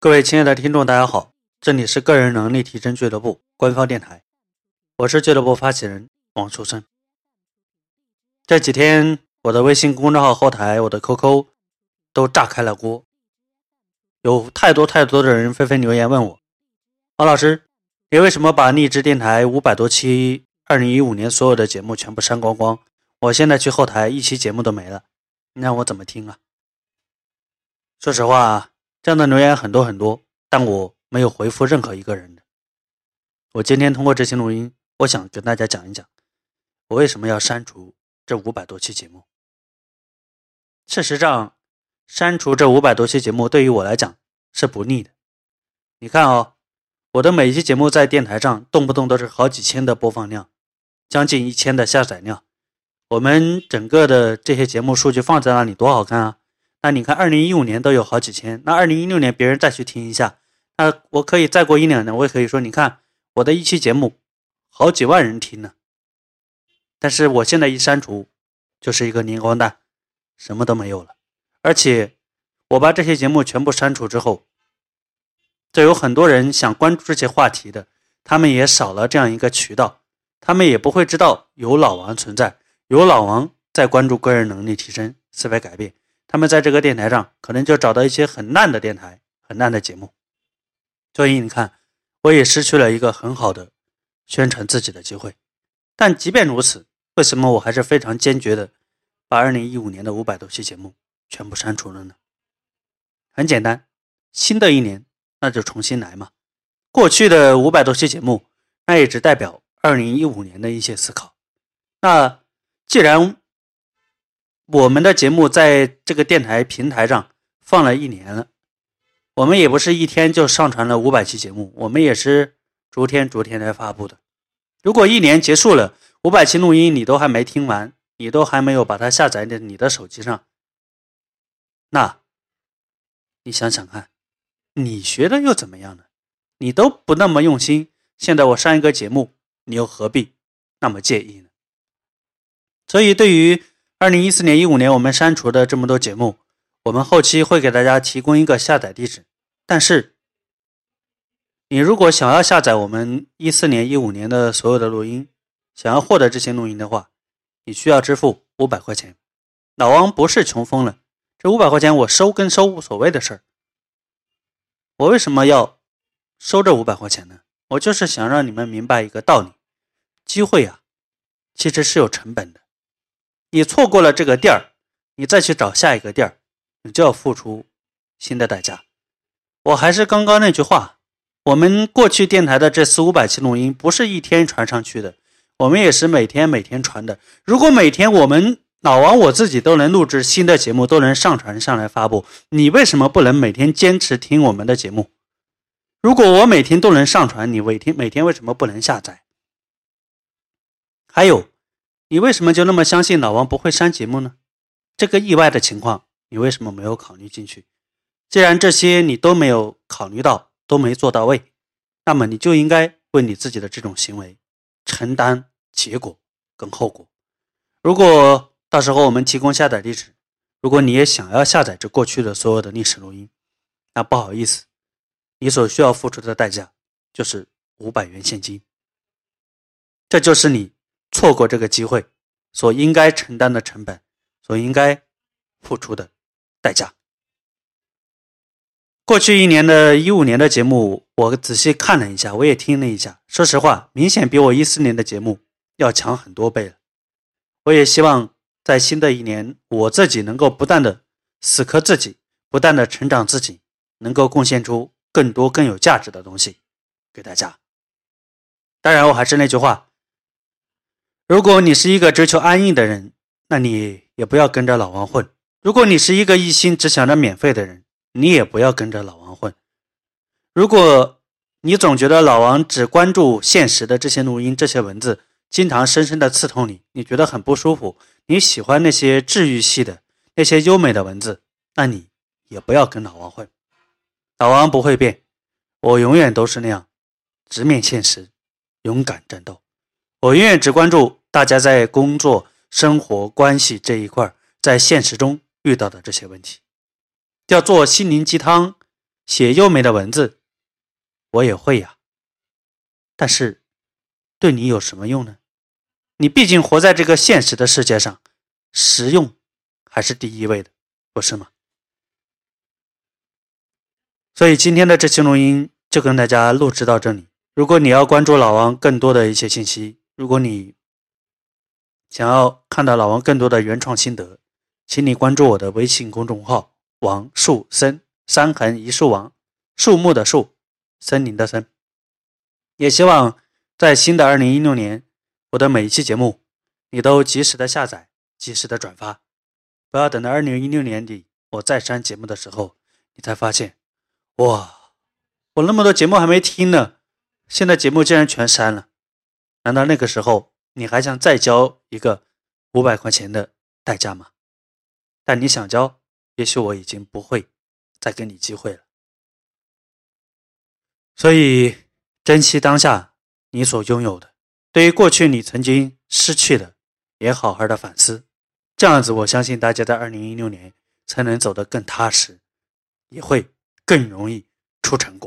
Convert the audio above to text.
各位亲爱的听众，大家好，这里是个人能力提升俱乐部官方电台，我是俱乐部发起人王书生。这几天我的微信公众号后台，我的 QQ 都炸开了锅，有太多太多的人纷纷留言问我：王老师，你为什么把励志电台五百多期二零一五年所有的节目全部删光光？我现在去后台，一期节目都没了，你让我怎么听啊？说实话。这样的留言很多很多，但我没有回复任何一个人。我今天通过这期录音，我想跟大家讲一讲，我为什么要删除这五百多期节目。事实上，删除这五百多期节目对于我来讲是不利的。你看哦，我的每一期节目在电台上动不动都是好几千的播放量，将近一千的下载量。我们整个的这些节目数据放在那里多好看啊！那你看，二零一五年都有好几千，那二零一六年别人再去听一下，那我可以再过一两年，我也可以说，你看我的一期节目，好几万人听呢。但是我现在一删除，就是一个零光蛋，什么都没有了。而且我把这些节目全部删除之后，就有很多人想关注这些话题的，他们也少了这样一个渠道，他们也不会知道有老王存在，有老王在关注个人能力提升、思维改变。他们在这个电台上可能就找到一些很烂的电台、很烂的节目，所以你看，我也失去了一个很好的宣传自己的机会。但即便如此，为什么我还是非常坚决的把2015年的五百多期节目全部删除了呢？很简单，新的一年那就重新来嘛。过去的五百多期节目，那也只代表2015年的一些思考。那既然我们的节目在这个电台平台上放了一年了，我们也不是一天就上传了五百期节目，我们也是逐天逐天来发布的。如果一年结束了，五百期录音你都还没听完，你都还没有把它下载在你的手机上，那，你想想看，你学的又怎么样呢？你都不那么用心，现在我上一个节目，你又何必那么介意呢？所以对于。二零一四年、一五年，我们删除的这么多节目，我们后期会给大家提供一个下载地址。但是，你如果想要下载我们一四年、一五年的所有的录音，想要获得这些录音的话，你需要支付五百块钱。老王不是穷疯了，这五百块钱我收跟收无所谓的事儿。我为什么要收这五百块钱呢？我就是想让你们明白一个道理：机会啊，其实是有成本的。你错过了这个店儿，你再去找下一个店儿，你就要付出新的代价。我还是刚刚那句话，我们过去电台的这四五百期录音不是一天传上去的，我们也是每天每天传的。如果每天我们老王我自己都能录制新的节目，都能上传上来发布，你为什么不能每天坚持听我们的节目？如果我每天都能上传，你每天每天为什么不能下载？还有。你为什么就那么相信老王不会删节目呢？这个意外的情况，你为什么没有考虑进去？既然这些你都没有考虑到，都没做到位，那么你就应该为你自己的这种行为承担结果跟后果。如果到时候我们提供下载地址，如果你也想要下载这过去的所有的历史录音，那不好意思，你所需要付出的代价就是五百元现金。这就是你。错过这个机会，所应该承担的成本，所应该付出的代价。过去一年的一五年的节目，我仔细看了一下，我也听了一下。说实话，明显比我一四年的节目要强很多倍了。我也希望在新的一年，我自己能够不断的死磕自己，不断的成长自己，能够贡献出更多更有价值的东西给大家。当然，我还是那句话。如果你是一个追求安逸的人，那你也不要跟着老王混；如果你是一个一心只想着免费的人，你也不要跟着老王混。如果你总觉得老王只关注现实的这些录音、这些文字，经常深深的刺痛你，你觉得很不舒服，你喜欢那些治愈系的、那些优美的文字，那你也不要跟老王混。老王不会变，我永远都是那样，直面现实，勇敢战斗。我永远只关注大家在工作、生活、关系这一块，在现实中遇到的这些问题。要做心灵鸡汤，写优美的文字，我也会呀。但是，对你有什么用呢？你毕竟活在这个现实的世界上，实用还是第一位的，不是吗？所以今天的这期录音就跟大家录制到这里。如果你要关注老王更多的一些信息，如果你想要看到老王更多的原创心得，请你关注我的微信公众号“王树森”，三横一竖王，树木的树，森林的森。也希望在新的二零一六年，我的每一期节目你都及时的下载，及时的转发，不要等到二零一六年底我再删节目的时候，你才发现，哇，我那么多节目还没听呢。现在节目竟然全删了，难道那个时候你还想再交一个五百块钱的代价吗？但你想交，也许我已经不会再给你机会了。所以，珍惜当下你所拥有的，对于过去你曾经失去的，也好好的反思。这样子，我相信大家在二零一六年才能走得更踏实，也会更容易出成果。